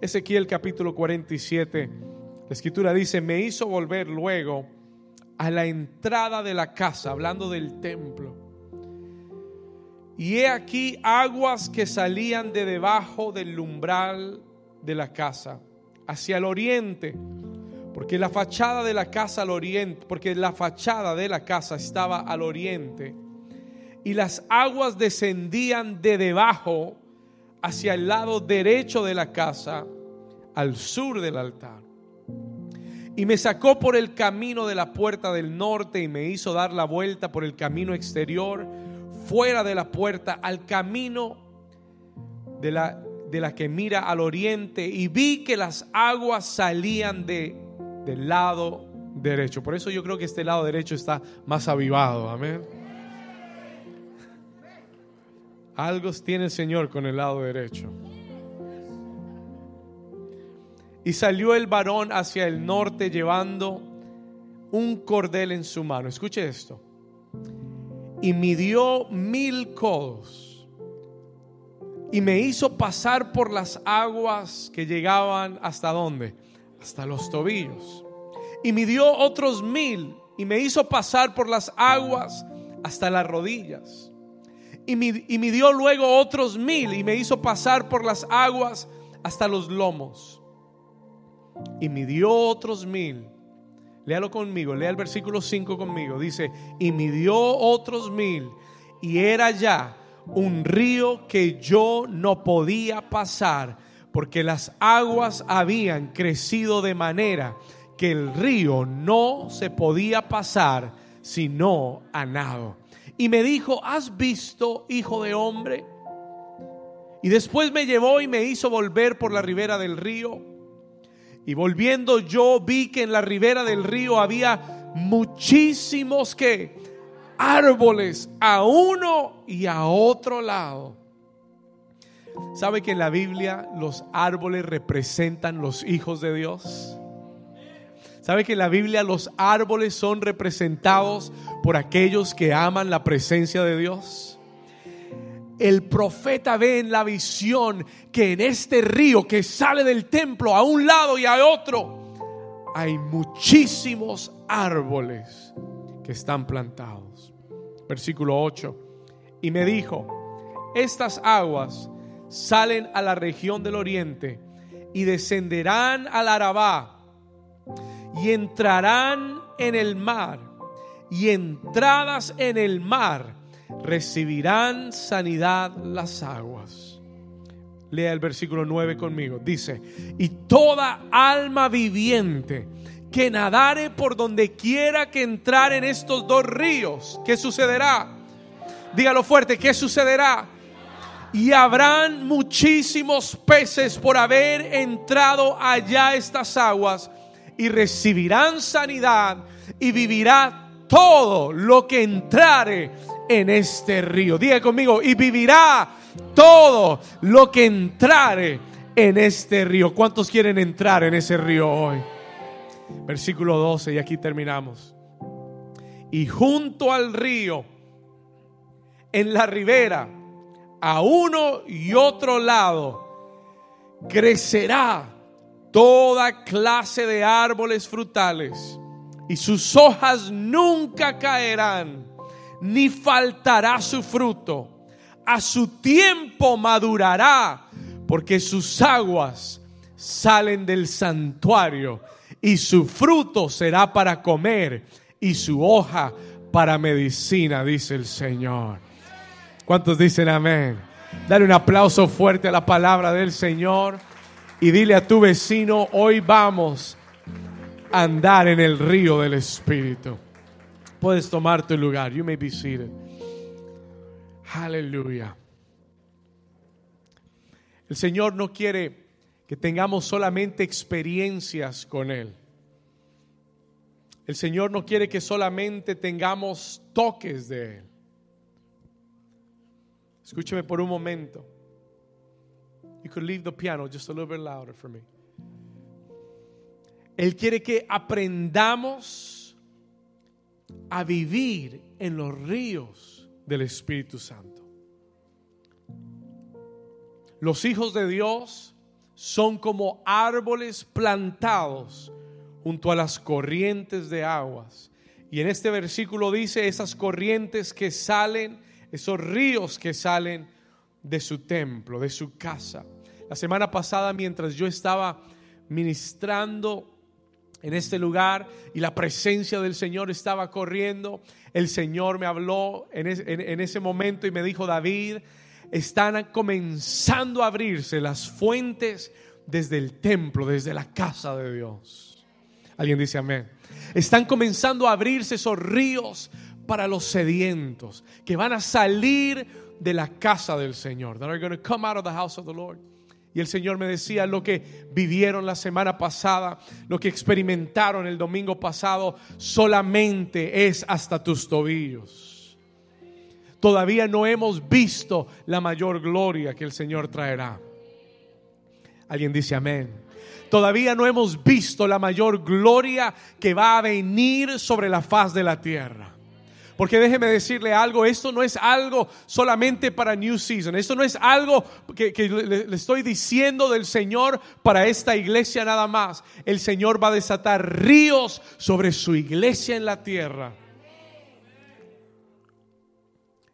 Ezequiel capítulo 47, la escritura dice, me hizo volver luego a la entrada de la casa, hablando del templo. Y he aquí aguas que salían de debajo del umbral de la casa, hacia el oriente, porque la fachada de la casa al oriente, porque la fachada de la casa estaba al oriente, y las aguas descendían de debajo hacia el lado derecho de la casa, al sur del altar. Y me sacó por el camino de la puerta del norte y me hizo dar la vuelta por el camino exterior, fuera de la puerta, al camino de la, de la que mira al oriente. Y vi que las aguas salían de, del lado derecho. Por eso yo creo que este lado derecho está más avivado. Amén. Algo tiene el Señor con el lado derecho. Y salió el varón hacia el norte llevando un cordel en su mano. Escuche esto. Y midió mil codos. Y me hizo pasar por las aguas que llegaban hasta dónde? Hasta los tobillos. Y midió otros mil. Y me hizo pasar por las aguas hasta las rodillas. Y, midió luego otros mil. Y me hizo pasar por las aguas hasta los lomos y midió otros mil. Léalo conmigo, lea el versículo 5 conmigo. Dice, y midió otros mil y era ya un río que yo no podía pasar porque las aguas habían crecido de manera que el río no se podía pasar sino a nado. Y me dijo, ¿has visto, hijo de hombre? Y después me llevó y me hizo volver por la ribera del río y volviendo yo vi que en la ribera del río había muchísimos que árboles a uno y a otro lado. ¿Sabe que en la Biblia los árboles representan los hijos de Dios? ¿Sabe que en la Biblia los árboles son representados por aquellos que aman la presencia de Dios? el profeta ve en la visión que en este río que sale del templo a un lado y a otro, hay muchísimos árboles que están plantados. Versículo 8. Y me dijo, estas aguas salen a la región del oriente y descenderán al Arabá y entrarán en el mar y entradas en el mar recibirán sanidad las aguas. Lea el versículo 9 conmigo. Dice, y toda alma viviente que nadare por donde quiera que entrar en estos dos ríos, ¿qué sucederá? Dígalo fuerte, ¿qué sucederá? Y habrán muchísimos peces por haber entrado allá estas aguas y recibirán sanidad y vivirá todo lo que entrare en este río. Diga conmigo, y vivirá todo lo que entrare en este río. ¿Cuántos quieren entrar en ese río hoy? Versículo 12, y aquí terminamos. Y junto al río, en la ribera, a uno y otro lado, crecerá toda clase de árboles frutales, y sus hojas nunca caerán ni faltará su fruto. A su tiempo madurará, porque sus aguas salen del santuario y su fruto será para comer y su hoja para medicina, dice el Señor. ¿Cuántos dicen amén? Dale un aplauso fuerte a la palabra del Señor y dile a tu vecino, hoy vamos a andar en el río del Espíritu. Puedes tomar tu lugar. You may be seated. Aleluya. El Señor no quiere que tengamos solamente experiencias con Él. El Señor no quiere que solamente tengamos toques de Él. Escúcheme por un momento. You could leave the piano just a little bit louder for me. Él quiere que aprendamos a vivir en los ríos del Espíritu Santo. Los hijos de Dios son como árboles plantados junto a las corrientes de aguas. Y en este versículo dice esas corrientes que salen, esos ríos que salen de su templo, de su casa. La semana pasada mientras yo estaba ministrando en este lugar y la presencia del Señor estaba corriendo, el Señor me habló en, ese momento y me dijo, David, están comenzando a abrirse las fuentes desde el templo, desde la casa de Dios. Alguien dice amén. Están comenzando a abrirse esos ríos para los sedientos que van a salir de la casa del Señor. That are going to come out of the house of the Lord. Y el Señor me decía lo que vivieron la semana pasada, lo que experimentaron el domingo pasado, solamente es hasta tus tobillos. Todavía no hemos visto la mayor gloria que el Señor traerá. Alguien dice amén. Todavía no hemos visto la mayor gloria que va a venir sobre la faz de la tierra. Porque déjeme decirle algo, esto no es algo solamente para New Season, esto no es algo que, le, estoy diciendo del Señor para esta iglesia nada más. El Señor va a desatar ríos sobre su iglesia en la tierra.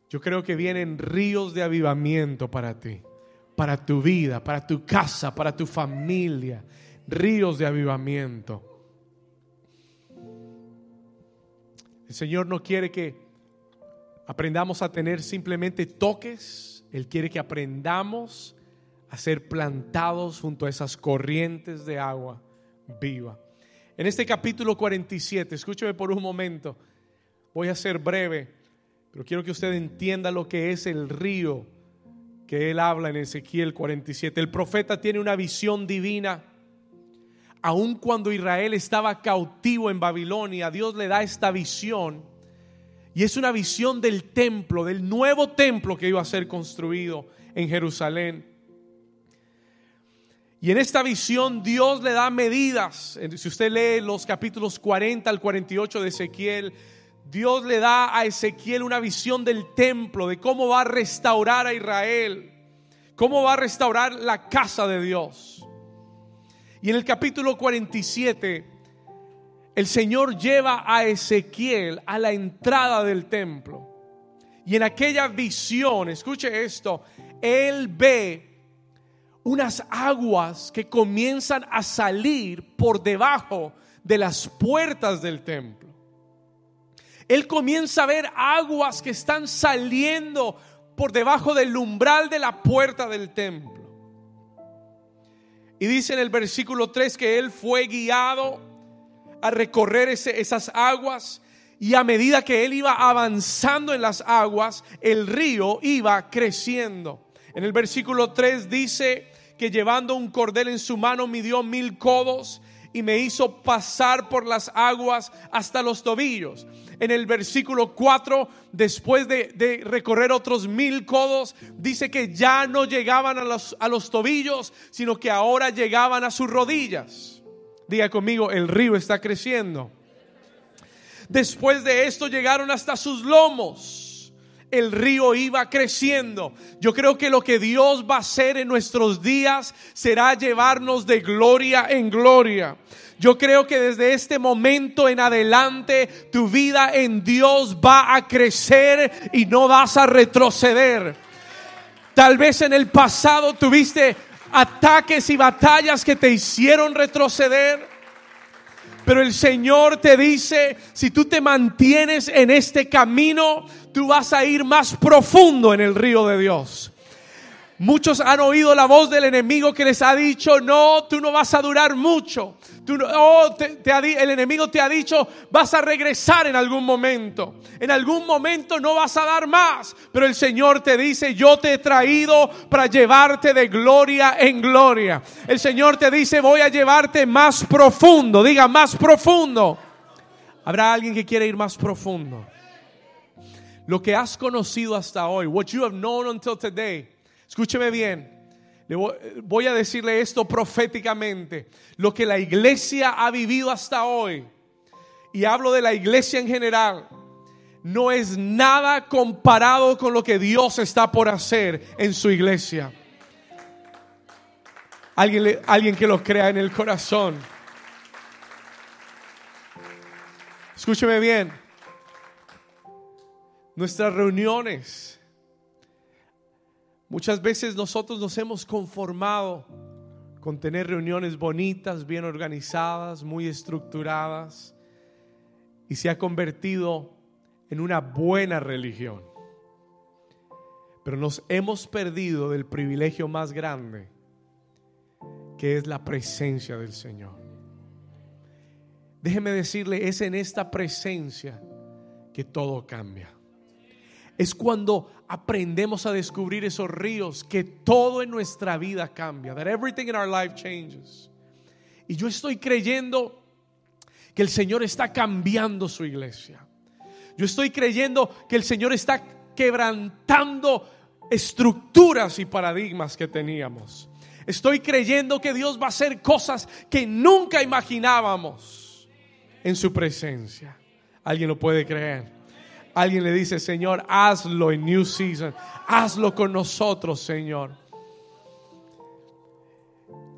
Yo creo que vienen ríos de avivamiento para ti, para tu vida, para tu casa, para tu familia. Ríos de avivamiento. El Señor no quiere que aprendamos a tener simplemente toques. Él quiere que aprendamos a ser plantados junto a esas corrientes de agua viva. En este capítulo 47, escúcheme por un momento, voy a ser breve, pero quiero que usted entienda lo que es el río que él habla en Ezequiel 47. El profeta tiene una visión divina aun cuando Israel estaba cautivo en Babilonia, Dios le da esta visión. Y es una visión del templo, del nuevo templo que iba a ser construido en Jerusalén. Y en esta visión Dios le da medidas. Si usted lee los capítulos 40 al 48 de Ezequiel, Dios le da a Ezequiel una visión del templo, de cómo va a restaurar a Israel, cómo va a restaurar la casa de Dios. Y en el capítulo 47, el Señor lleva a Ezequiel a la entrada del templo. Y en aquella visión, escuche esto, él ve unas aguas que comienzan a salir por debajo de las puertas del templo. Él comienza a ver aguas que están saliendo por debajo del umbral de la puerta del templo. Y dice en el versículo 3 que él fue guiado a recorrer esas aguas y a medida que él iba avanzando en las aguas, el río iba creciendo. En el versículo 3 dice que llevando un cordel en su mano midió mil codos y me hizo pasar por las aguas hasta los tobillos. En el versículo 4, después de, recorrer otros mil codos, dice que ya no llegaban a los, a los tobillos, sino que ahora llegaban a sus rodillas. Diga conmigo, el río está creciendo. Después de esto llegaron hasta sus lomos el río iba creciendo. Yo creo que lo que Dios va a hacer en nuestros días será llevarnos de gloria en gloria. Yo creo que desde este momento en adelante tu vida en Dios va a crecer y no vas a retroceder. Tal vez en el pasado tuviste ataques y batallas que te hicieron retroceder. Pero el Señor te dice, si tú te mantienes en este camino, tú vas a ir más profundo en el río de Dios. Muchos han oído la voz del enemigo que les ha dicho, no, tú no vas a durar mucho. Tú oh, el enemigo te ha dicho, vas a regresar en algún momento. En algún momento no vas a dar más. Pero el Señor te dice, yo te he traído para llevarte de gloria en gloria. El Señor te dice, voy a llevarte más profundo. Diga, más profundo. ¿Habrá alguien que quiere ir más profundo? Lo que has conocido hasta hoy, what you have known until today Escúcheme bien. Voy a decirle esto proféticamente. Lo que la iglesia ha vivido hasta hoy, y hablo de la iglesia en general, no es nada comparado con lo que Dios está por hacer en su iglesia. Alguien, alguien que lo crea en el corazón. Escúcheme bien. Nuestras reuniones. Muchas veces nosotros nos hemos conformado con tener reuniones bonitas, bien organizadas, muy estructuradas. Y se ha convertido en una buena religión. Pero nos hemos perdido del privilegio más grande, que es la presencia del Señor. Déjeme decirle, es en esta presencia que todo cambia. Es cuando aprendemos a descubrir esos ríos que todo en nuestra vida cambia. That everything in our life changes. Y yo estoy creyendo que el Señor está cambiando su iglesia. Yo estoy creyendo que el Señor está quebrantando estructuras y paradigmas que teníamos. Estoy creyendo que Dios va a hacer cosas que nunca imaginábamos en su presencia. ¿Alguien lo puede creer? Alguien le dice, Señor, hazlo en New Season. Hazlo con nosotros, Señor.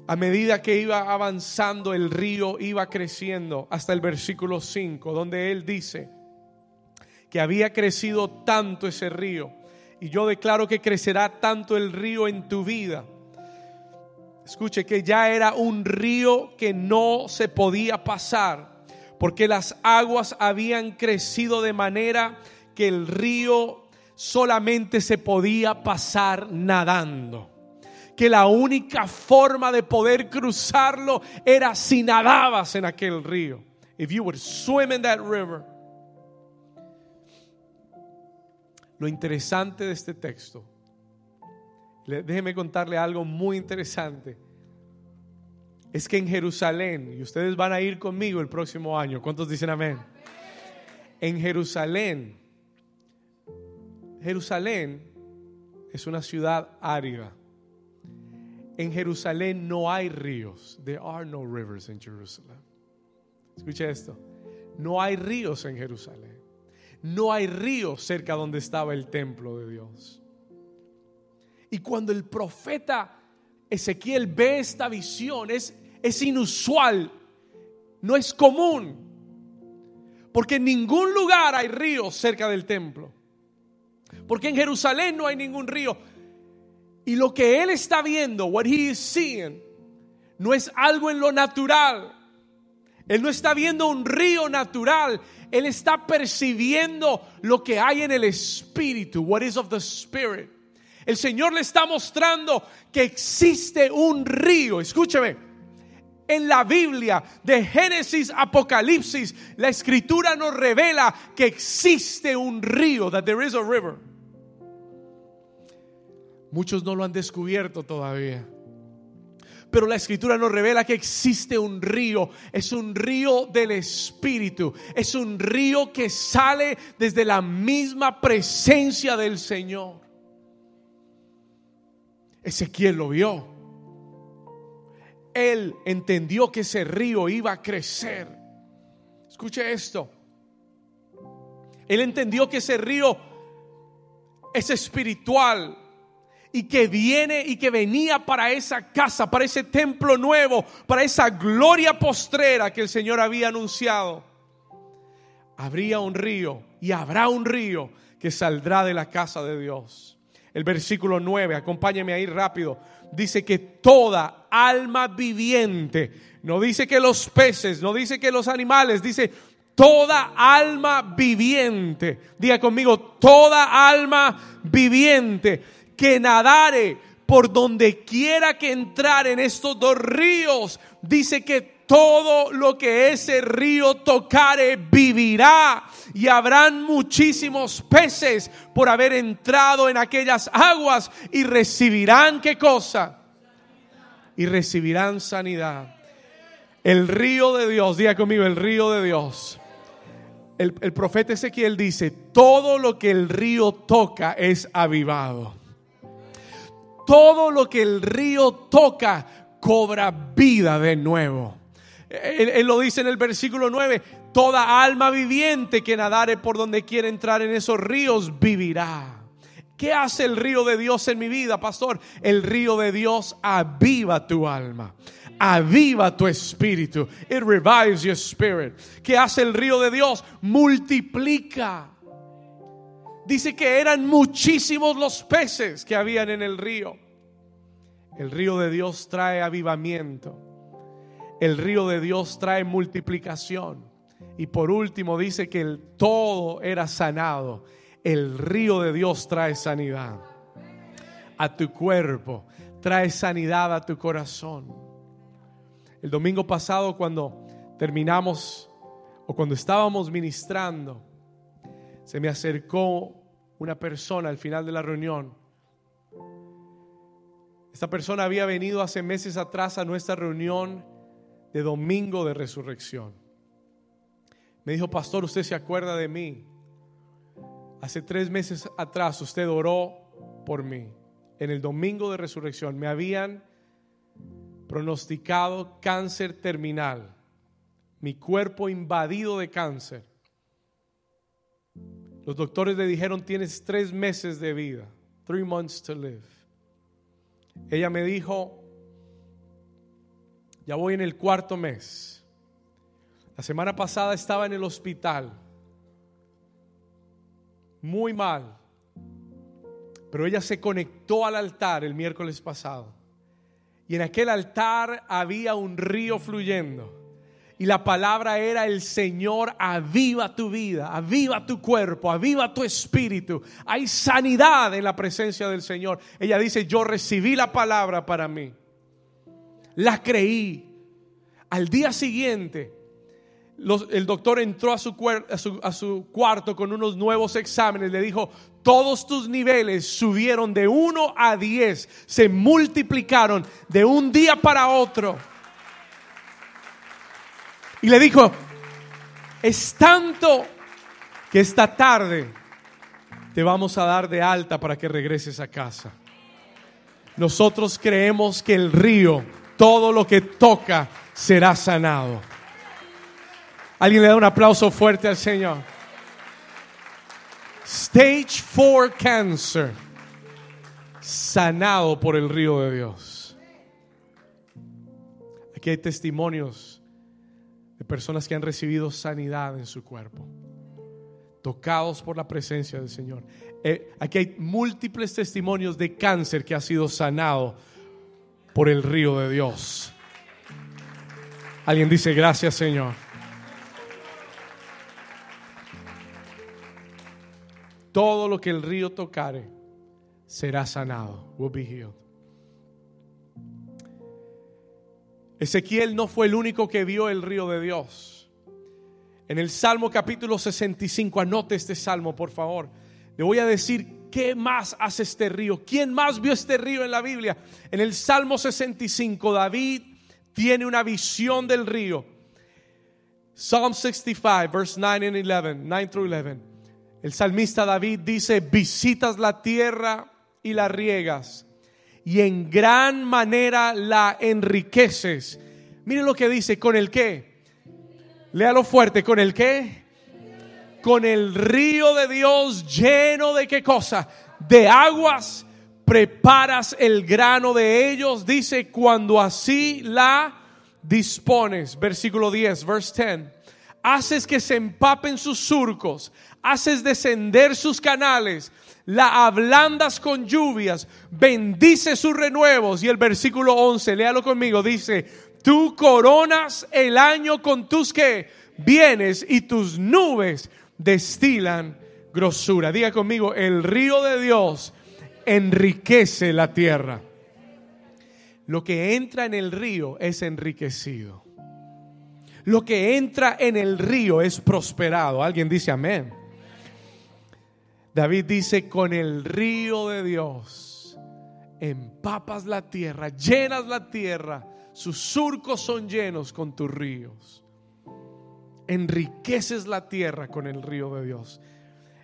A medida que iba avanzando el río, iba creciendo hasta el versículo 5, donde Él dice que había crecido tanto ese río. Y yo declaro que crecerá tanto el río en tu vida. Escuche que ya era un río que no se podía pasar porque las aguas habían crecido de manera que el río solamente se podía pasar nadando. Que la única forma de poder cruzarlo era si nadabas en aquel río. If you would swim in that river. Lo interesante de este texto, déjeme contarle algo muy interesante es que en Jerusalén, y ustedes van a ir conmigo el próximo año, ¿cuántos dicen amén? En Jerusalén, Jerusalén es una ciudad árida. En Jerusalén no hay ríos. There are no rivers in Jerusalem. Escucha esto. No hay ríos en Jerusalén. No hay ríos cerca donde estaba el templo de Dios. Y cuando el profeta Ezequiel ve esta visión, es, es inusual, no es común, porque en ningún lugar hay ríos cerca del templo, porque en Jerusalén no hay ningún río. Y lo que él está viendo, what he is seeing, no es algo en lo natural. Él no está viendo un río natural, él está percibiendo lo que hay en el espíritu, what is of the spirit. El Señor le está mostrando que existe un río. Escúcheme. En la Biblia, de Génesis Apocalipsis, la escritura nos revela que existe un río, that there is a river. Muchos no lo han descubierto todavía. Pero la escritura nos revela que existe un río, es un río del Espíritu, es un río que sale desde la misma presencia del Señor. Ezequiel lo vio. Él entendió que ese río iba a crecer. Escuche esto. Él entendió que ese río es espiritual y que viene y que venía para esa casa, para ese templo nuevo, para esa gloria postrera que el Señor había anunciado. Habría un río y habrá un río que saldrá de la casa de Dios. El versículo 9, acompáñeme ahí rápido. Dice que toda alma viviente, no dice que los peces, no dice que los animales, dice toda alma viviente. Diga conmigo, toda alma viviente que nadare por donde quiera que entrar en estos dos ríos, dice que todo lo que ese río tocare vivirá y habrán muchísimos peces por haber entrado en aquellas aguas y recibirán qué cosa? Y recibirán sanidad. El río de Dios, diga conmigo, el río de Dios. El, el profeta Ezequiel dice, todo lo que el río toca es avivado. Todo lo que el río toca cobra vida de nuevo. Él, lo dice en el versículo 9, toda alma viviente que nadare por donde quiera entrar en esos ríos vivirá. ¿Qué hace el río de Dios en mi vida, pastor? El río de Dios aviva tu alma. Aviva tu espíritu. It revives your spirit. ¿Qué hace el río de Dios? Multiplica. Dice que eran muchísimos los peces que habían en el río. El río de Dios trae avivamiento. El río de Dios trae multiplicación. Y por último dice que el todo era sanado el río de Dios trae sanidad a tu cuerpo, trae sanidad a tu corazón. El domingo pasado cuando terminamos o cuando estábamos ministrando, se me acercó una persona al final de la reunión. Esta persona había venido hace meses atrás a nuestra reunión de domingo de resurrección. Me dijo, pastor, ¿usted se acuerda de mí? Hace tres meses atrás usted oró por mí. En el domingo de resurrección me habían pronosticado cáncer terminal. Mi cuerpo invadido de cáncer. Los doctores le dijeron tienes tres meses de vida. Three months to live. Ella me dijo, ya voy en el cuarto mes. La semana pasada estaba en el hospital muy mal. Pero ella se conectó al altar el miércoles pasado. Y en aquel altar había un río fluyendo. Y la palabra era el Señor, aviva tu vida, aviva tu cuerpo, aviva tu espíritu. Hay sanidad en la presencia del Señor. Ella dice, yo recibí la palabra para mí. La creí. Al día siguiente, el doctor entró a su, a su, cuarto con unos nuevos exámenes, le dijo, todos tus niveles subieron de 1 a 10, se multiplicaron de un día para otro. Y le dijo, es tanto que esta tarde te vamos a dar de alta para que regreses a casa. Nosotros creemos que el río, todo lo que toca, será sanado. Alguien le da un aplauso fuerte al Señor. Stage 4 cancer. Sanado por el río de Dios. Aquí hay testimonios de personas que han recibido sanidad en su cuerpo. Tocados por la presencia del Señor. Eh, aquí hay múltiples testimonios de cáncer que ha sido sanado por el río de Dios. Alguien dice gracias Señor. Todo lo que el río tocare será sanado. Will be healed. Ezequiel no fue el único que vio el río de Dios. En el Salmo capítulo 65, anote este salmo, por favor. Le voy a decir qué más hace este río. ¿Quién más vio este río en la Biblia? En el Salmo 65, David tiene una visión del río. Psalm 65, verse 9 and 11, 9 through 11. El salmista David dice, visitas la tierra y la riegas y en gran manera la enriqueces. Miren lo que dice, ¿con el qué? Léalo fuerte, ¿con el qué? Con el río de Dios lleno de qué cosa? De aguas, preparas el grano de ellos, dice, cuando así la dispones. Versículo 10, verse 10 haces que se empapen sus surcos, haces descender sus canales, la ablandas con lluvias, bendice sus renuevos. Y el versículo 11, léalo conmigo, dice, tú coronas el año con tus que bienes y tus nubes destilan grosura. Diga conmigo, el río de Dios enriquece la tierra. Lo que entra en el río es enriquecido. Lo que entra en el río es prosperado. Alguien dice amén. David dice, con el río de Dios empapas la tierra, llenas la tierra, sus surcos son llenos con tus ríos. Enriqueces la tierra con el río de Dios.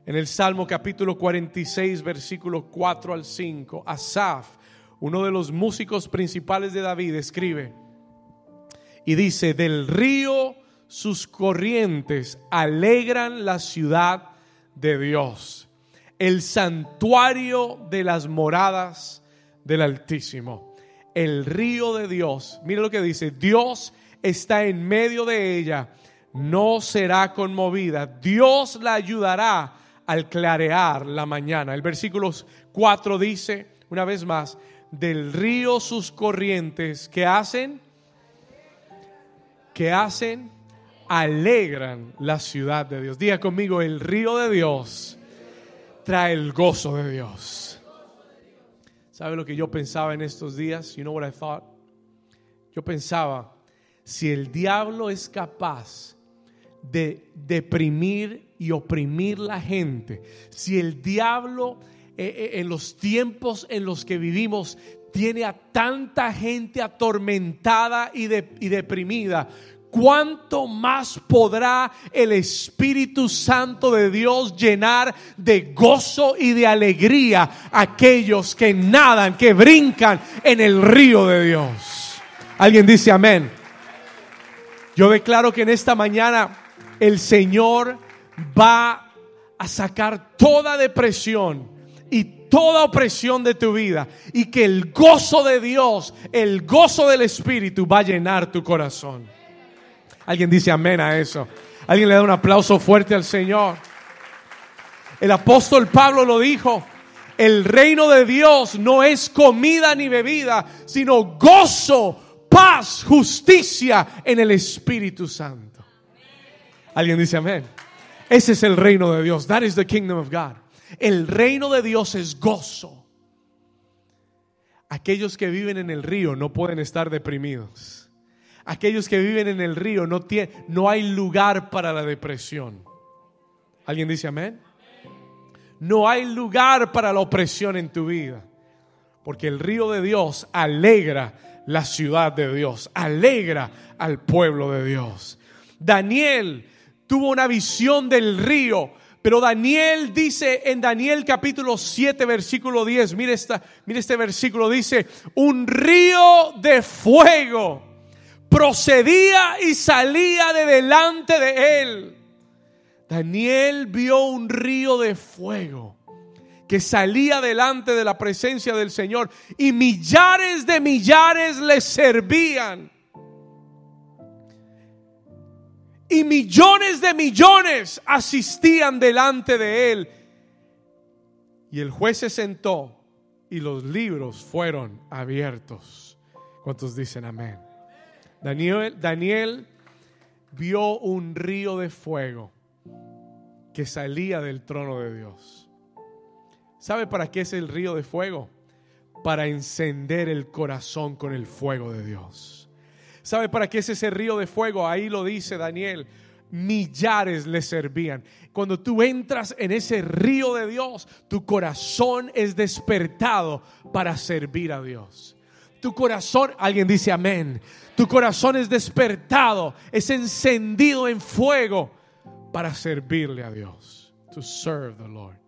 En el Salmo capítulo 46, versículo 4 al 5, Asaf, uno de los músicos principales de David, escribe, y dice, del río sus corrientes alegran la ciudad de Dios. el santuario de las moradas del Altísimo. El río de Dios, mira lo que dice, Dios está en medio de ella, no será conmovida, Dios la ayudará al clarear la mañana. El versículo 4 dice, una vez más, del río sus corrientes, que hacen? que hacen? Alegran la ciudad de Dios. Diga conmigo, el río de Dios trae el gozo de Dios. ¿Sabe lo que yo pensaba en estos días? You know what I thought? Yo pensaba, si el diablo es capaz de deprimir y oprimir la gente, si el diablo eh, eh, en los tiempos en los que vivimos tiene a tanta gente atormentada y, y deprimida, ¿cuánto más podrá el Espíritu Santo de Dios llenar de gozo y de alegría a aquellos que nadan, que brincan en el río de Dios? Alguien dice amén. Yo declaro que en esta mañana el Señor va a sacar toda depresión y toda opresión de tu vida y que el gozo de Dios, el gozo del Espíritu va a llenar tu corazón. Alguien dice amén a eso. Alguien le da un aplauso fuerte al Señor. El apóstol Pablo lo dijo. El reino de Dios no es comida ni bebida, sino gozo, paz, justicia en el Espíritu Santo. Alguien dice amén. Ese es el reino de Dios. That is the kingdom of God. El reino de Dios es gozo. Aquellos que viven en el río no pueden estar deprimidos. Aquellos que viven en el río no, no hay lugar para la depresión. ¿Alguien dice amén? No hay lugar para la opresión en tu vida. Porque el río de Dios alegra la ciudad de Dios, alegra al pueblo de Dios. Daniel tuvo una visión del río pero Daniel dice en Daniel capítulo 7, versículo 10, mire, esta, mire este versículo, dice, un río de fuego procedía y salía de delante de él. Daniel vio un río de fuego que salía delante de la presencia del Señor y millares de millares le servían. Y millones de millones asistían delante de él. Y el juez se sentó y los libros fueron abiertos. ¿Cuántos dicen amén? Daniel, Daniel vio un río de fuego que salía del trono de Dios. ¿Sabe para qué es el río de fuego? Para encender el corazón con el fuego de Dios. ¿Sabe para qué es ese río de fuego? Ahí lo dice Daniel. Millares le servían. Cuando tú entras en ese río de Dios, tu corazón es despertado para servir a Dios. Tu corazón, alguien dice amén. Tu corazón es despertado, es encendido en fuego para servirle a Dios. To serve the Lord.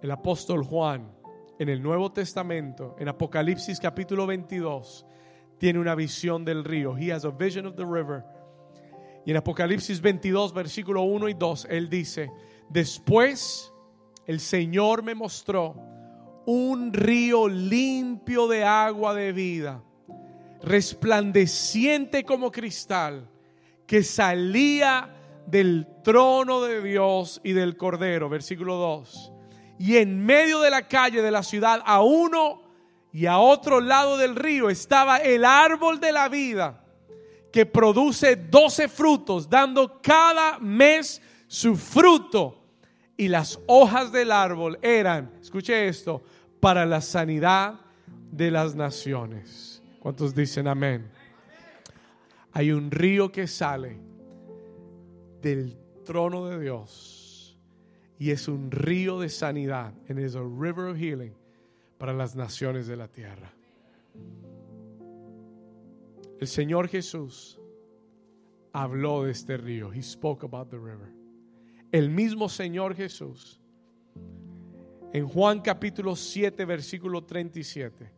El apóstol Juan en el Nuevo Testamento, en Apocalipsis capítulo 22, tiene una visión del río. He has a vision of the river. Y en Apocalipsis 22, versículo 1 y 2, él dice, después el Señor me mostró un río limpio de agua de vida, resplandeciente como cristal, que salía del trono de Dios y del Cordero. Versículo 2 y en medio de la calle de la ciudad, a uno y a otro lado del río, estaba el árbol de la vida que produce doce frutos, dando cada mes su fruto. Y las hojas del árbol eran, escuche esto, para la sanidad de las naciones. ¿Cuántos dicen amén? Hay un río que sale del trono de Dios y es un río de sanidad. And is a river of healing para las naciones de la tierra. El Señor Jesús habló de este río. He spoke about the river. El mismo Señor Jesús en Juan capítulo 7 versículo 37.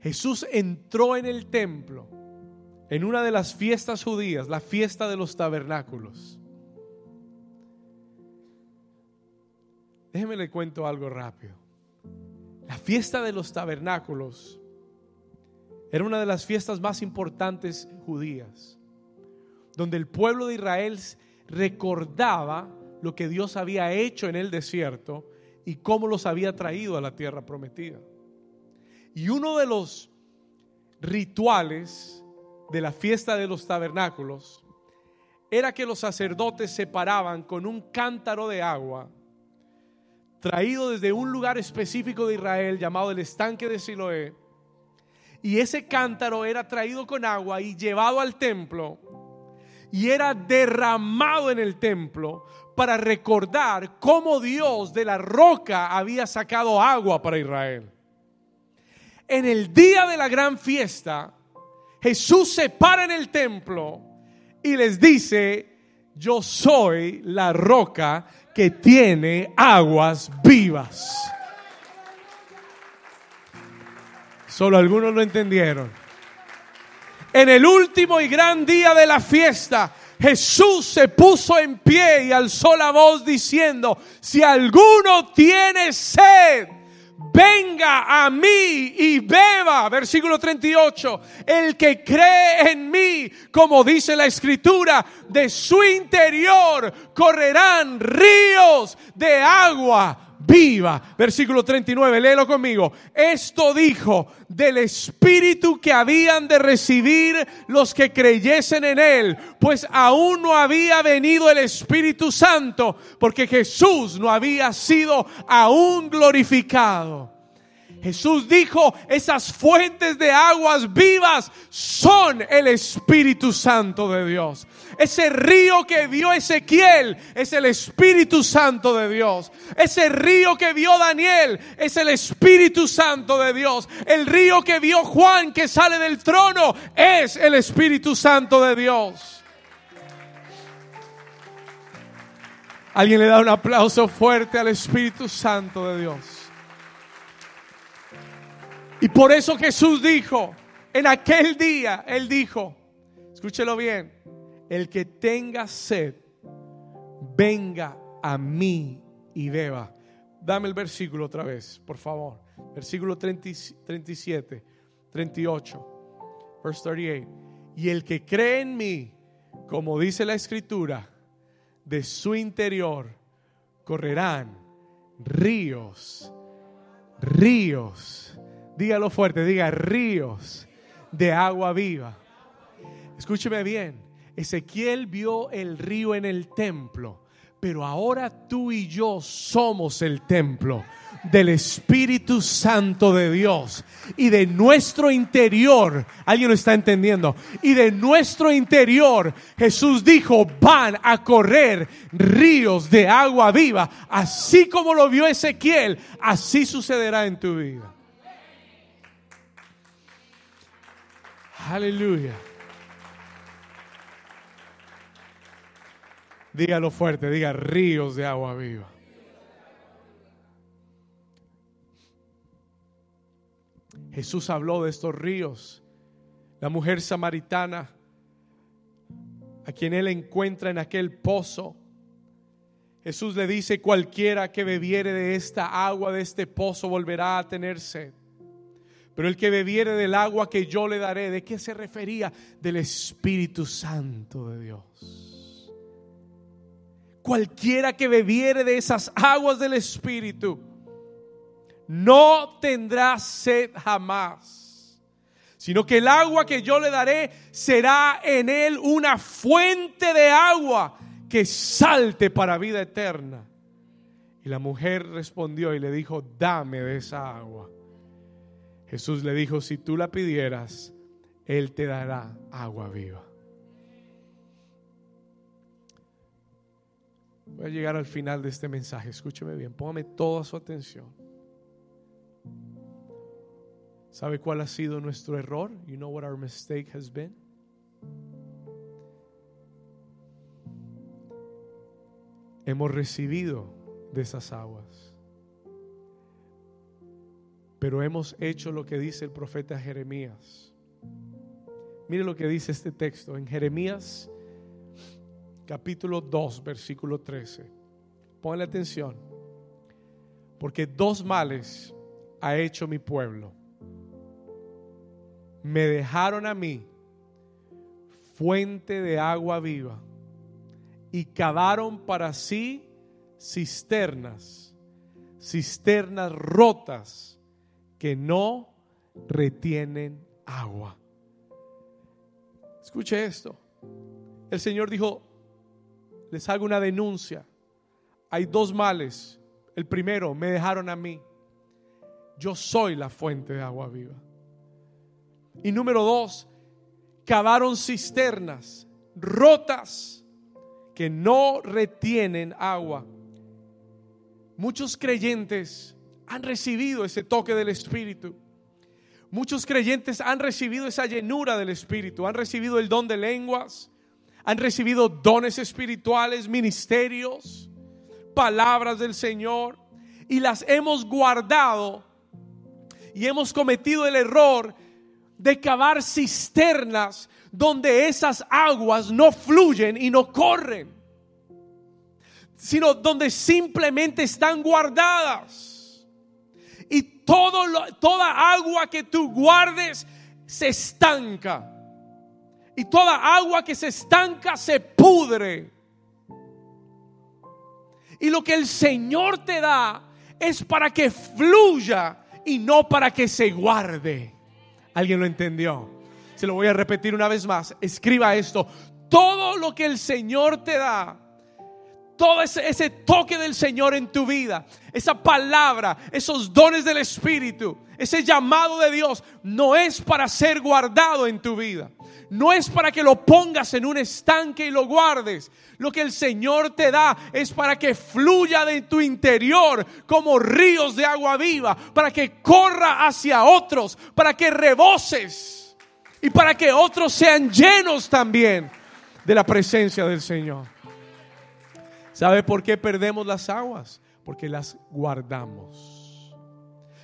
Jesús entró en el templo en una de las fiestas judías, la fiesta de los tabernáculos. Déjeme le cuento algo rápido. La fiesta de los tabernáculos era una de las fiestas más importantes judías, donde el pueblo de Israel recordaba lo que Dios había hecho en el desierto y cómo los había traído a la tierra prometida. Y uno de los rituales de la fiesta de los tabernáculos era que los sacerdotes se paraban con un cántaro de agua traído desde un lugar específico de Israel llamado el estanque de Siloé. Y ese cántaro era traído con agua y llevado al templo y era derramado en el templo para recordar cómo Dios de la roca había sacado agua para Israel. En el día de la gran fiesta, Jesús se para en el templo y les dice, yo soy la roca que tiene aguas vivas. Solo algunos lo entendieron. En el último y gran día de la fiesta, Jesús se puso en pie y alzó la voz diciendo, si alguno tiene sed, venga a mí y beba. Versículo 38. El que cree en mí, como dice la escritura, de su interior correrán ríos de agua viva. Versículo 39, léelo conmigo. Esto dijo del Espíritu que habían de recibir los que creyesen en Él, pues aún no había venido el Espíritu Santo, porque Jesús no había sido aún glorificado. Jesús dijo, esas fuentes de aguas vivas son el Espíritu Santo de Dios. Ese río que vio Ezequiel es el Espíritu Santo de Dios. Ese río que vio Daniel es el Espíritu Santo de Dios. El río que vio Juan que sale del trono es el Espíritu Santo de Dios. Alguien le da un aplauso fuerte al Espíritu Santo de Dios. Y por eso Jesús dijo, en aquel día, Él dijo, escúchelo bien, el que tenga sed, venga a mí y beba. Dame el versículo otra vez, por favor. Versículo 37, 38, verse 38. Y el que cree en mí, como dice la escritura, de su interior correrán ríos, ríos Dígalo fuerte, diga ríos de agua viva. Escúcheme bien, Ezequiel vio el río en el templo, pero ahora tú y yo somos el templo del Espíritu Santo de Dios y de nuestro interior, alguien lo está entendiendo, y de nuestro interior Jesús dijo, van a correr ríos de agua viva, así como lo vio Ezequiel, así sucederá en tu vida. Aleluya. Dígalo fuerte, diga ríos de agua viva. Jesús habló de estos ríos. La mujer samaritana, a quien él encuentra en aquel pozo, Jesús le dice, cualquiera que bebiere de esta agua, de este pozo, volverá a tener sed. Pero el que bebiere del agua que yo le daré, ¿de qué se refería? Del Espíritu Santo de Dios. Cualquiera que bebiere de esas aguas del Espíritu, no tendrá sed jamás, sino que el agua que yo le daré será en él una fuente de agua que salte para vida eterna. Y la mujer respondió y le dijo, dame de esa agua. Jesús le dijo, si tú la pidieras, Él te dará agua viva. Voy a llegar al final de este mensaje. Escúcheme bien, póngame toda su atención. ¿Sabe cuál ha sido nuestro error? You know what our mistake has been? Hemos recibido de esas aguas pero hemos hecho lo que dice el profeta Jeremías. Mire lo que dice este texto en Jeremías capítulo 2, versículo 13. Ponle atención. Porque dos males ha hecho mi pueblo. Me dejaron a mí fuente de agua viva y cavaron para sí cisternas, cisternas rotas que no retienen agua. Escuche esto. El Señor dijo, les hago una denuncia. Hay dos males. El primero, me dejaron a mí. Yo soy la fuente de agua viva. Y número dos, cavaron cisternas rotas que no retienen agua. Muchos creyentes han recibido ese toque del Espíritu. Muchos creyentes han recibido esa llenura del Espíritu, han recibido el don de lenguas, han recibido dones espirituales, ministerios, palabras del Señor, y las hemos guardado y hemos cometido el error de cavar cisternas donde esas aguas no fluyen y no corren, sino donde simplemente están guardadas. Y todo toda agua que tú guardes se estanca. Y toda agua que se estanca se pudre. Y lo que el Señor te da es para que fluya y no para que se guarde. ¿Alguien lo entendió? Se lo voy a repetir una vez más. Escriba esto. Todo lo que el Señor te da, todo ese, ese, toque del Señor en tu vida, esa palabra, esos dones del Espíritu, ese llamado de Dios, no es para ser guardado en tu vida. No es para que lo pongas en un estanque y lo guardes. Lo que el Señor te da es para que fluya de tu interior como ríos de agua viva, para que corra hacia otros, para que reboses y para que otros sean llenos también de la presencia del Señor. ¿Sabe por qué perdemos las aguas? Porque las guardamos.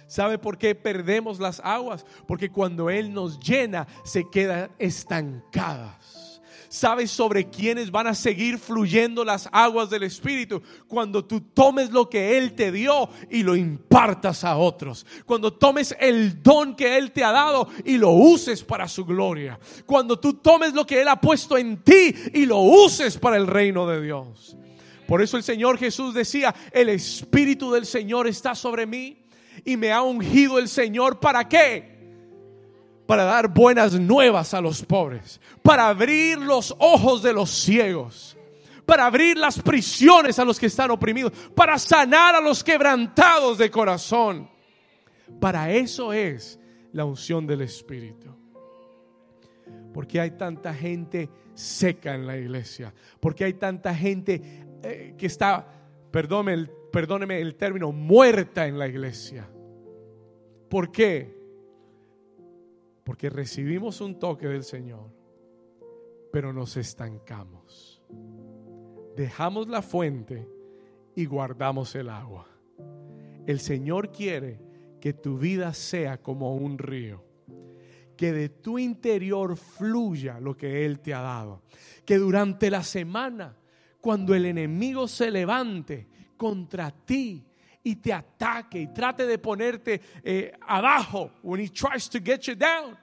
¿Sabe por qué perdemos las aguas? Porque cuando Él nos llena, se quedan estancadas. ¿Sabes sobre quiénes van a seguir fluyendo las aguas del Espíritu? Cuando tú tomes lo que Él te dio y lo impartas a otros. Cuando tomes el don que Él te ha dado y lo uses para su gloria. Cuando tú tomes lo que Él ha puesto en ti y lo uses para el reino de Dios. Por eso el Señor Jesús decía, el Espíritu del Señor está sobre mí y me ha ungido el Señor. ¿Para qué? Para dar buenas nuevas a los pobres, para abrir los ojos de los ciegos, para abrir las prisiones a los que están oprimidos, para sanar a los quebrantados de corazón. Para eso es la unción del Espíritu. Porque hay tanta gente seca en la iglesia, porque hay tanta gente eh, que está, perdóneme el perdóneme el término, muerta en la iglesia. ¿Por qué? Porque recibimos un toque del Señor, pero nos estancamos. Dejamos la fuente y guardamos el agua. El Señor quiere que tu vida sea como un río que de tu interior fluya lo que Él te ha dado. Que durante la semana, cuando el enemigo se levante contra ti y te ataque y trate de ponerte eh, abajo, when he tries to get you down,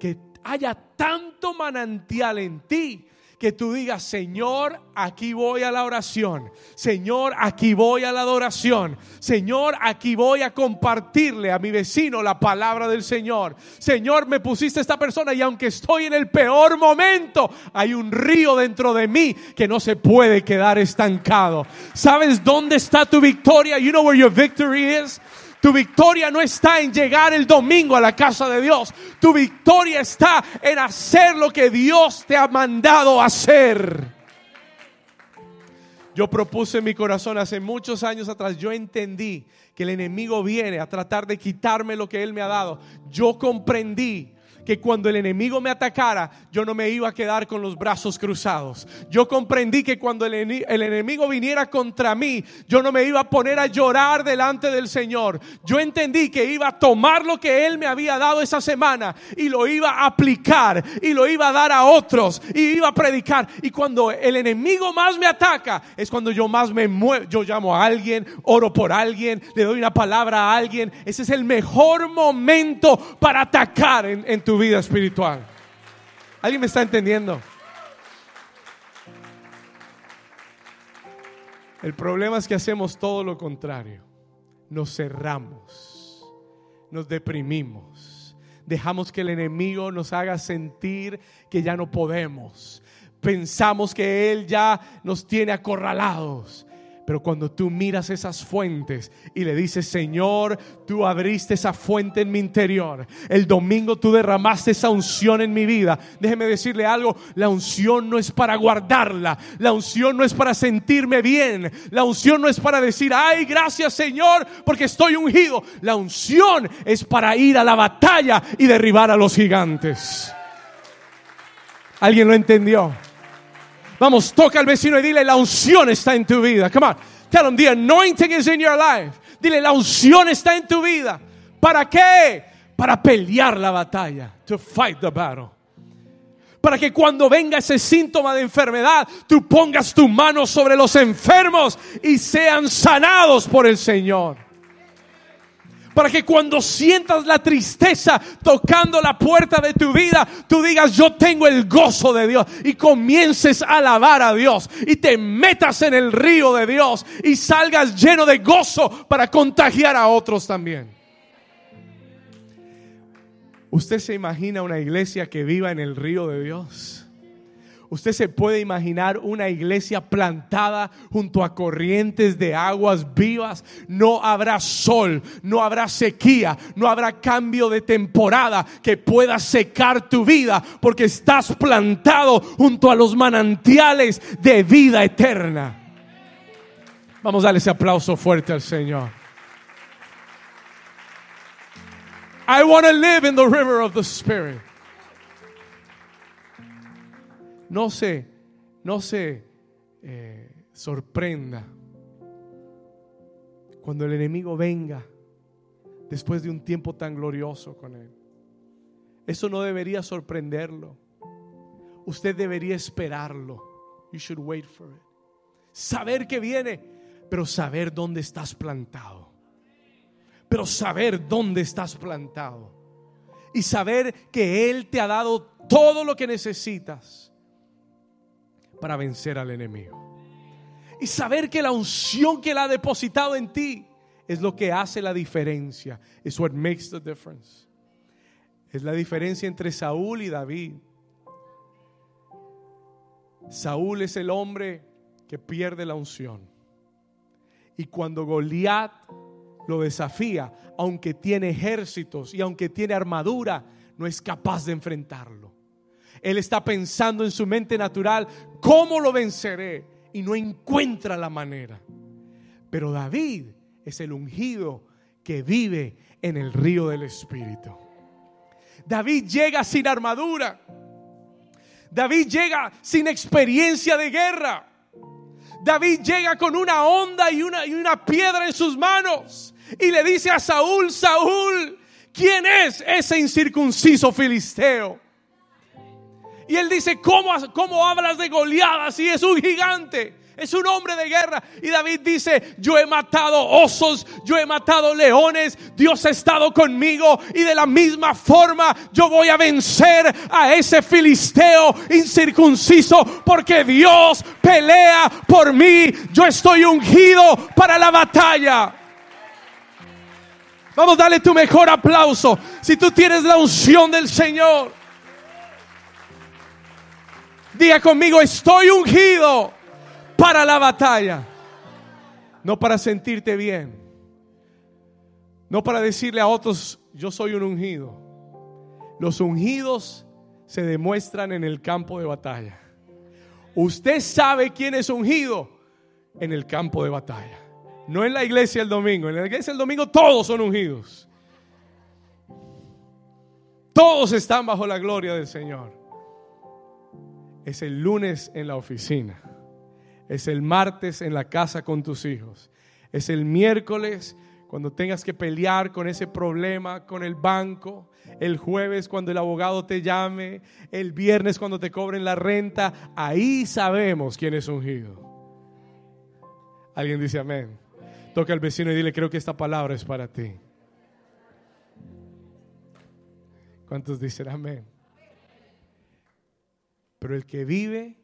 que haya tanto manantial en ti que tú digas, Señor, aquí voy a la oración. Señor, aquí voy a la adoración. Señor, aquí voy a compartirle a mi vecino la palabra del Señor. Señor, me pusiste esta persona y aunque estoy en el peor momento, hay un río dentro de mí que no se puede quedar estancado. ¿Sabes dónde está tu victoria? You know where your victory is? Tu victoria no está en llegar el domingo a la casa de Dios. Tu victoria está en hacer lo que Dios te ha mandado hacer. Yo propuse en mi corazón hace muchos años atrás, yo entendí que el enemigo viene a tratar de quitarme lo que Él me ha dado. Yo comprendí que cuando el enemigo me atacara, yo no me iba a quedar con los brazos cruzados. Yo comprendí que cuando el, enemigo viniera contra mí, yo no me iba a poner a llorar delante del Señor. Yo entendí que iba a tomar lo que Él me había dado esa semana y lo iba a aplicar y lo iba a dar a otros y iba a predicar. Y cuando el enemigo más me ataca, es cuando yo más me muevo. Yo llamo a alguien, oro por alguien, le doy una palabra a alguien. Ese es el mejor momento para atacar en, en tu vida espiritual. ¿Alguien me está entendiendo? El problema es que hacemos todo lo contrario. Nos cerramos, nos deprimimos, dejamos que el enemigo nos haga sentir que ya no podemos. Pensamos que Él ya nos tiene acorralados. Pero cuando tú miras esas fuentes y le dices, Señor, tú abriste esa fuente en mi interior. El domingo tú derramaste esa unción en mi vida. Déjeme decirle algo, la unción no es para guardarla. La unción no es para sentirme bien. La unción no es para decir, ay, gracias Señor, porque estoy ungido. La unción es para ir a la batalla y derribar a los gigantes. ¿Alguien lo entendió? Vamos, toca al vecino y dile, la unción está en tu vida. Come on. Tell him, the anointing is in your life. Dile, la unción está en tu vida. ¿Para qué? Para pelear la batalla. To fight the battle. Para que cuando venga ese síntoma de enfermedad, tú pongas tu mano sobre los enfermos y sean sanados por el Señor para que cuando sientas la tristeza tocando la puerta de tu vida, tú digas, yo tengo el gozo de Dios y comiences a alabar a Dios y te metas en el río de Dios y salgas lleno de gozo para contagiar a otros también. ¿Usted se imagina una iglesia que viva en el río de Dios? Usted se puede imaginar una iglesia plantada junto a corrientes de aguas vivas. No habrá sol, no habrá sequía, no habrá cambio de temporada que pueda secar tu vida porque estás plantado junto a los manantiales de vida eterna. Vamos a darle ese aplauso fuerte al Señor. I want to live in the river of the Spirit. No se, no se eh, sorprenda cuando el enemigo venga después de un tiempo tan glorioso con él. Eso no debería sorprenderlo. Usted debería esperarlo. You should wait for it. Saber que viene, pero saber dónde estás plantado. Pero saber dónde estás plantado. Y saber que Él te ha dado todo lo que necesitas para vencer al enemigo. Y saber que la unción que Él ha depositado en ti es lo que hace la diferencia. Es what makes the difference. Es la diferencia entre Saúl y David. Saúl es el hombre que pierde la unción. Y cuando Goliat lo desafía, aunque tiene ejércitos y aunque tiene armadura, no es capaz de enfrentarlo. Él está pensando en su mente natural, ¿cómo lo venceré? Y no encuentra la manera. Pero David es el ungido que vive en el río del Espíritu. David llega sin armadura. David llega sin experiencia de guerra. David llega con una onda y una, y una piedra en sus manos. Y le dice a Saúl, Saúl, ¿quién es ese incircunciso filisteo? Y él dice, ¿cómo, cómo hablas de Goliat si es un gigante? Es un hombre de guerra. Y David dice, yo he matado osos, yo he matado leones, Dios ha estado conmigo y de la misma forma yo voy a vencer a ese filisteo incircunciso porque Dios pelea por mí. Yo estoy ungido para la batalla. Vamos, dale tu mejor aplauso si tú tienes la unción del Señor. Diga conmigo, estoy ungido para la batalla. No para sentirte bien. No para decirle a otros, yo soy un ungido. Los ungidos se demuestran en el campo de batalla. Usted sabe quién es ungido en el campo de batalla. No en la iglesia el domingo. En la iglesia el domingo todos son ungidos. Todos están bajo la gloria del Señor. Es el lunes en la oficina. Es el martes en la casa con tus hijos. Es el miércoles cuando tengas que pelear con ese problema con el banco, el jueves cuando el abogado te llame, el viernes cuando te cobren la renta, ahí sabemos quién es ungido. Alguien dice amén. Toca al vecino y dile, creo que esta palabra es para ti. ¿Cuántos dicen amén? Pero el que vive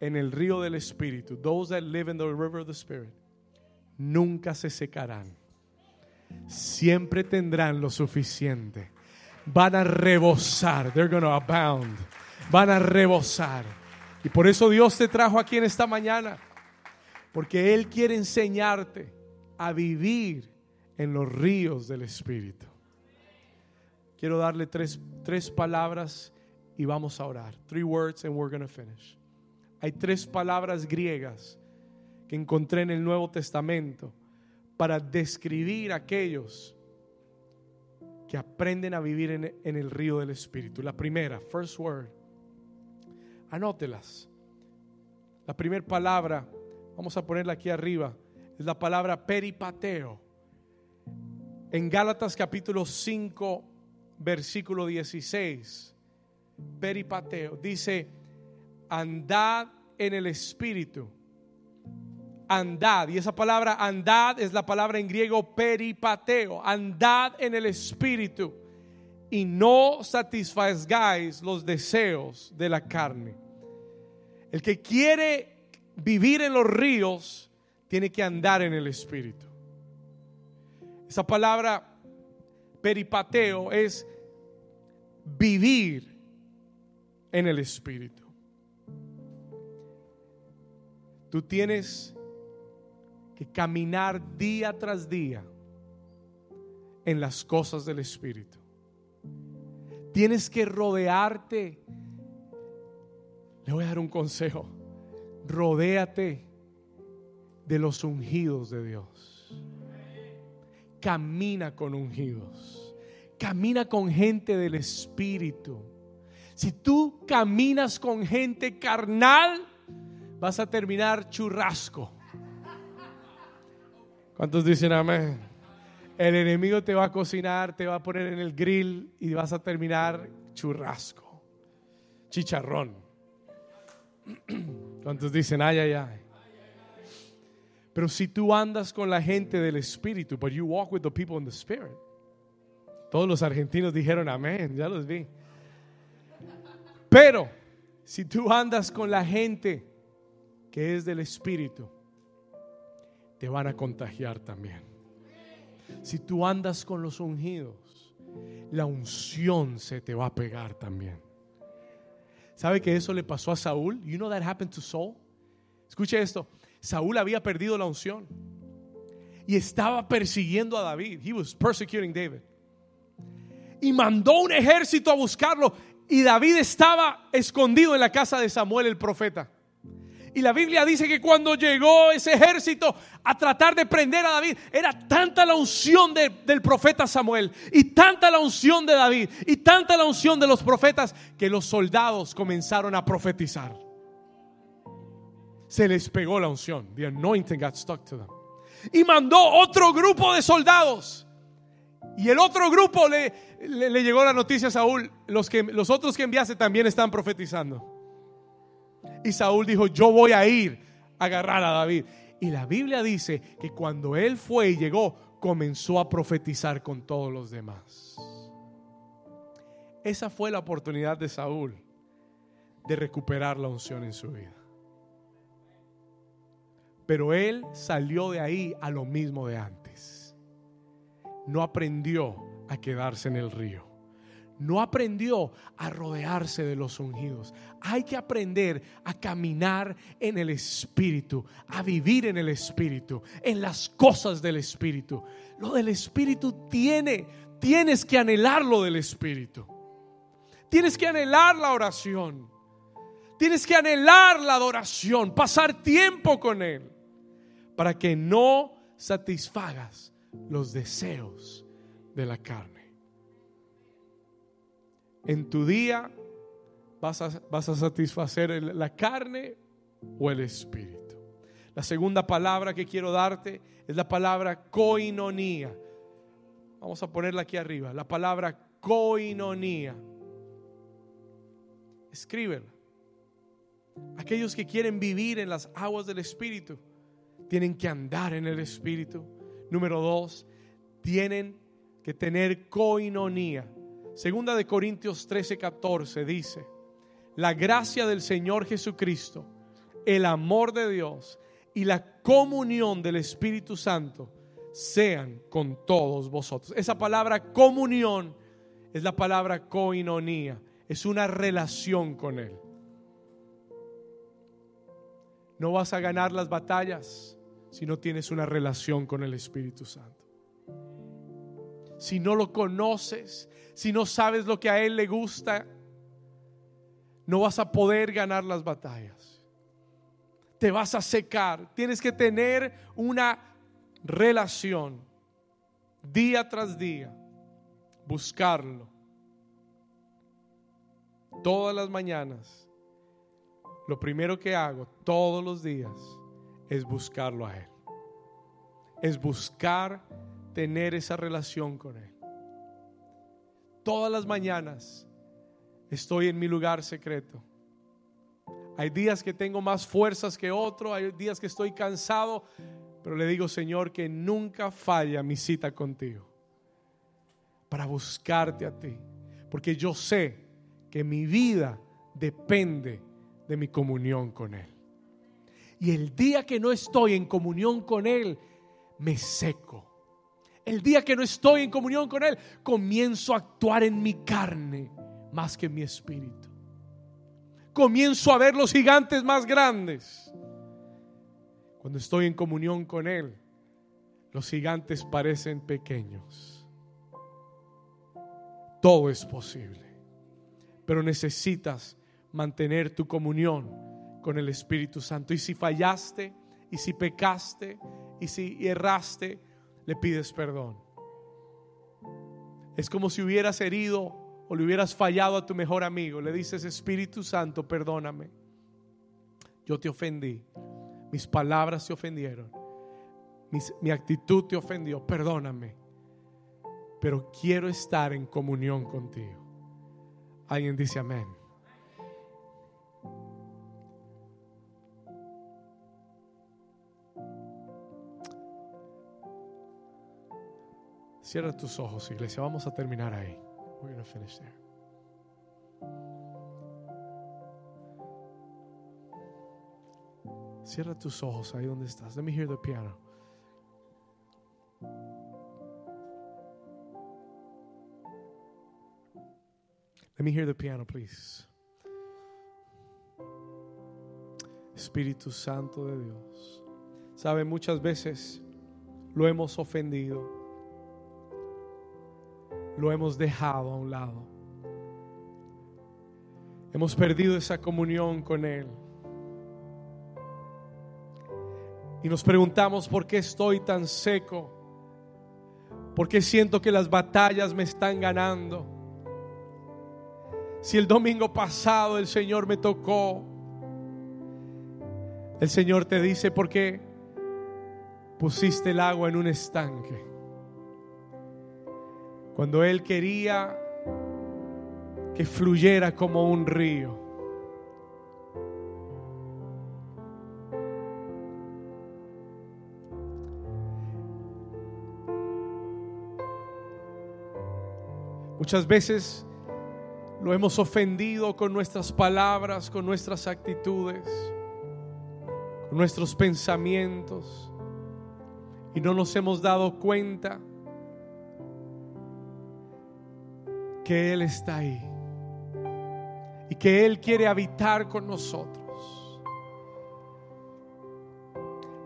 en el río del Espíritu, those that live in the river of the Spirit, nunca se secarán. Siempre tendrán lo suficiente. Van a rebosar. They're going to abound. Van a rebosar. Y por eso Dios te trajo aquí en esta mañana. Porque Él quiere enseñarte a vivir en los ríos del Espíritu. Quiero darle tres, tres palabras y vamos a orar. Three words and we're going to finish. Hay tres palabras griegas que encontré en el Nuevo Testamento para describir a aquellos que aprenden a vivir en, en, el río del Espíritu. La primera, first word, anótelas. La primera palabra, vamos a ponerla aquí arriba, es la palabra peripateo. En Gálatas capítulo 5, versículo 16, peripateo, dice, andad en el Espíritu. Andad, y esa palabra andad es la palabra en griego peripateo, andad en el Espíritu y no satisfagáis los deseos de la carne. El que quiere vivir en los ríos tiene que andar en el Espíritu. Esa palabra peripateo es vivir en el Espíritu. Tú tienes que caminar día tras día en las cosas del Espíritu. Tienes que rodearte. Le voy a dar un consejo. Rodéate de los ungidos de Dios. Camina con ungidos. Camina con gente del Espíritu. Si tú caminas con gente carnal, vas a terminar churrasco. ¿Cuántos dicen amén? El enemigo te va a cocinar, te va a poner en el grill y vas a terminar churrasco, chicharrón. ¿Cuántos dicen ay, ay, ay? Pero si tú andas con la gente del Espíritu, but you walk with the people in the Spirit. Todos los argentinos dijeron amén, ya los vi. Pero si tú andas con la gente que es del Espíritu, te van a contagiar también. Si tú andas con los ungidos, la unción se te va a pegar también. ¿Sabe que eso le pasó a Saúl? You know that happened to Saul? Escuche esto. Saúl había perdido la unción y estaba persiguiendo a David. He was persecuting David. Y mandó un ejército a buscarlo y David estaba escondido en la casa de Samuel el profeta. Y la Biblia dice que cuando llegó ese ejército a tratar de prender a David, era tanta la unción del profeta Samuel y tanta la unción de David y tanta la unción de los profetas que los soldados comenzaron a profetizar. Se les pegó la unción. The anointing got stuck to them. Y mandó otro grupo de soldados. Y el otro grupo le, le, llegó la noticia a Saúl, los, que, los otros que enviaste también están profetizando. Y Saúl dijo, yo voy a ir a agarrar a David. Y la Biblia dice que cuando él fue y llegó, comenzó a profetizar con todos los demás. Esa fue la oportunidad de Saúl de recuperar la unción en su vida. Pero él salió de ahí a lo mismo de antes. No aprendió a quedarse en el río no aprendió a rodearse de los ungidos. Hay que aprender a caminar en el Espíritu, a vivir en el Espíritu, en las cosas del Espíritu. Lo del Espíritu tiene, tienes que anhelar lo del Espíritu. Tienes que anhelar la oración. Tienes que anhelar la adoración, pasar tiempo con Él, para que no satisfagas los deseos de la carne. en tu día vas a, vas a satisfacer la carne o el espíritu. La segunda palabra que quiero darte es la palabra coinonía. Vamos a ponerla aquí arriba. La palabra coinonía. Escríbela. Aquellos que quieren vivir en las aguas del Espíritu tienen que andar en el Espíritu. Número dos, tienen que tener coinonía. Segunda de Corintios 13, 14 dice, la gracia del Señor Jesucristo, el amor de Dios y la comunión del Espíritu Santo sean con todos vosotros. Esa palabra comunión es la palabra coinonía, es una relación con Él. No vas a ganar las batallas si no tienes una relación con el Espíritu Santo. Si no lo conoces, si no sabes lo que a Él le gusta, no vas a poder ganar las batallas. Te vas a secar. Tienes que tener una relación día tras día. Buscarlo. Todas las mañanas. Lo primero que hago todos los días es buscarlo a Él. Es buscar tener esa relación con Él. Todas las mañanas estoy en mi lugar secreto. Hay días que tengo más fuerzas que otro, hay días que estoy cansado, pero le digo, Señor, que nunca falla mi cita contigo para buscarte a ti, porque yo sé que mi vida depende de mi comunión con Él. Y el día que no estoy en comunión con Él, me seco. El día que no estoy en comunión con Él, comienzo a actuar en mi carne más que en mi espíritu. Comienzo a ver los gigantes más grandes. Cuando estoy en comunión con Él, los gigantes parecen pequeños. Todo es posible, pero necesitas mantener tu comunión con el Espíritu Santo. Y si fallaste, y si pecaste, y si erraste, le pides perdón. Es como si hubieras herido o le hubieras fallado a tu mejor amigo. Le dices, Espíritu Santo, perdóname. Yo te ofendí. Mis palabras te ofendieron. mi actitud te ofendió. Perdóname. Pero quiero estar en comunión contigo. Alguien dice amén. Cierra tus ojos, iglesia. Vamos a terminar ahí. We're going to finish there. Cierra tus ojos ahí donde estás. Let me hear the piano. Let me hear the piano, please. Espíritu Santo de Dios. Sabe, muchas veces lo hemos ofendido lo hemos dejado a un lado. Hemos perdido esa comunión con Él. Y nos preguntamos por qué estoy tan seco. ¿Por qué siento que las batallas me están ganando? Si el domingo pasado el Señor me tocó, el Señor te dice, ¿por qué pusiste el agua en un estanque? Cuando Él quería que fluyera como un río. Muchas veces lo hemos ofendido con nuestras palabras, con nuestras actitudes, con nuestros pensamientos y no nos hemos dado cuenta que Él está ahí y que Él quiere habitar con nosotros.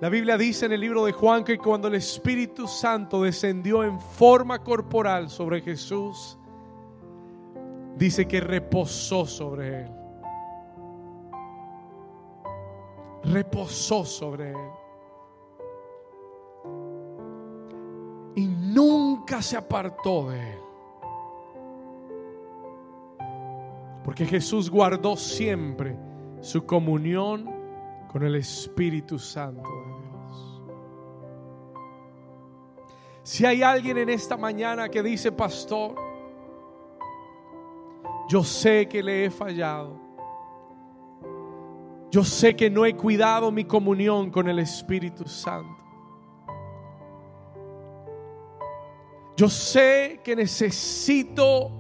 La Biblia dice en el libro de Juan que cuando el Espíritu Santo descendió en forma corporal sobre Jesús, dice que reposó sobre Él. Reposó sobre Él. Y nunca se apartó de Él. Porque Jesús guardó siempre su comunión con el Espíritu Santo de Dios. Si hay alguien en esta mañana que dice, pastor, yo sé que le he fallado. Yo sé que no he cuidado mi comunión con el Espíritu Santo. Yo sé que necesito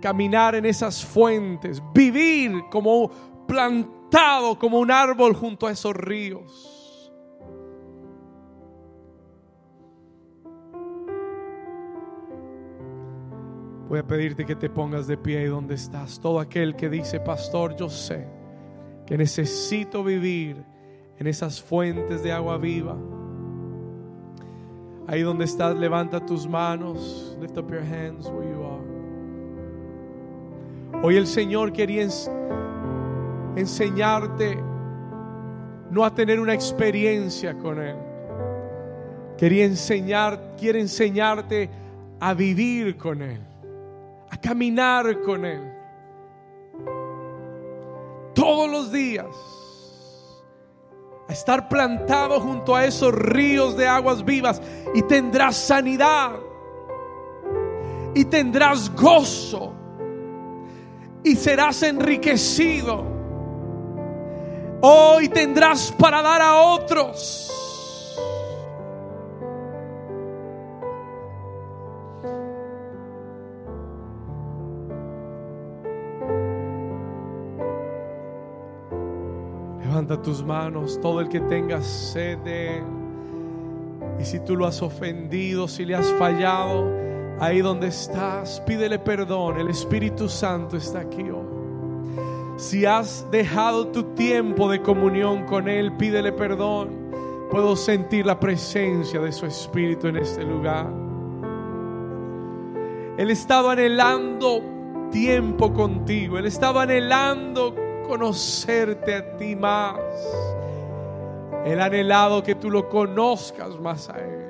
caminar en esas fuentes, vivir como plantado como un árbol junto a esos ríos. Voy a pedirte que te pongas de pie ahí donde estás. Todo aquel que dice, pastor, yo sé que necesito vivir en esas fuentes de agua viva. Ahí donde estás, levanta tus manos. Lift up your hands where you are. Hoy el Señor quería enseñarte no a tener una experiencia con Él. Quería enseñar, quiere enseñarte a vivir con Él, a caminar con Él. Todos los días, a estar plantado junto a esos ríos de aguas vivas y tendrás sanidad y tendrás gozo y serás enriquecido. Hoy tendrás para dar a otros. Levanta tus manos, todo el que tenga sed de. Y si tú lo has ofendido, si le has fallado, Ahí donde estás, pídele perdón. El Espíritu Santo está aquí hoy. Si has dejado tu tiempo de comunión con Él, pídele perdón. Puedo sentir la presencia de su Espíritu en este lugar. Él estaba anhelando tiempo contigo. Él estaba anhelando conocerte a ti más. Él ha anhelado que tú lo conozcas más a Él.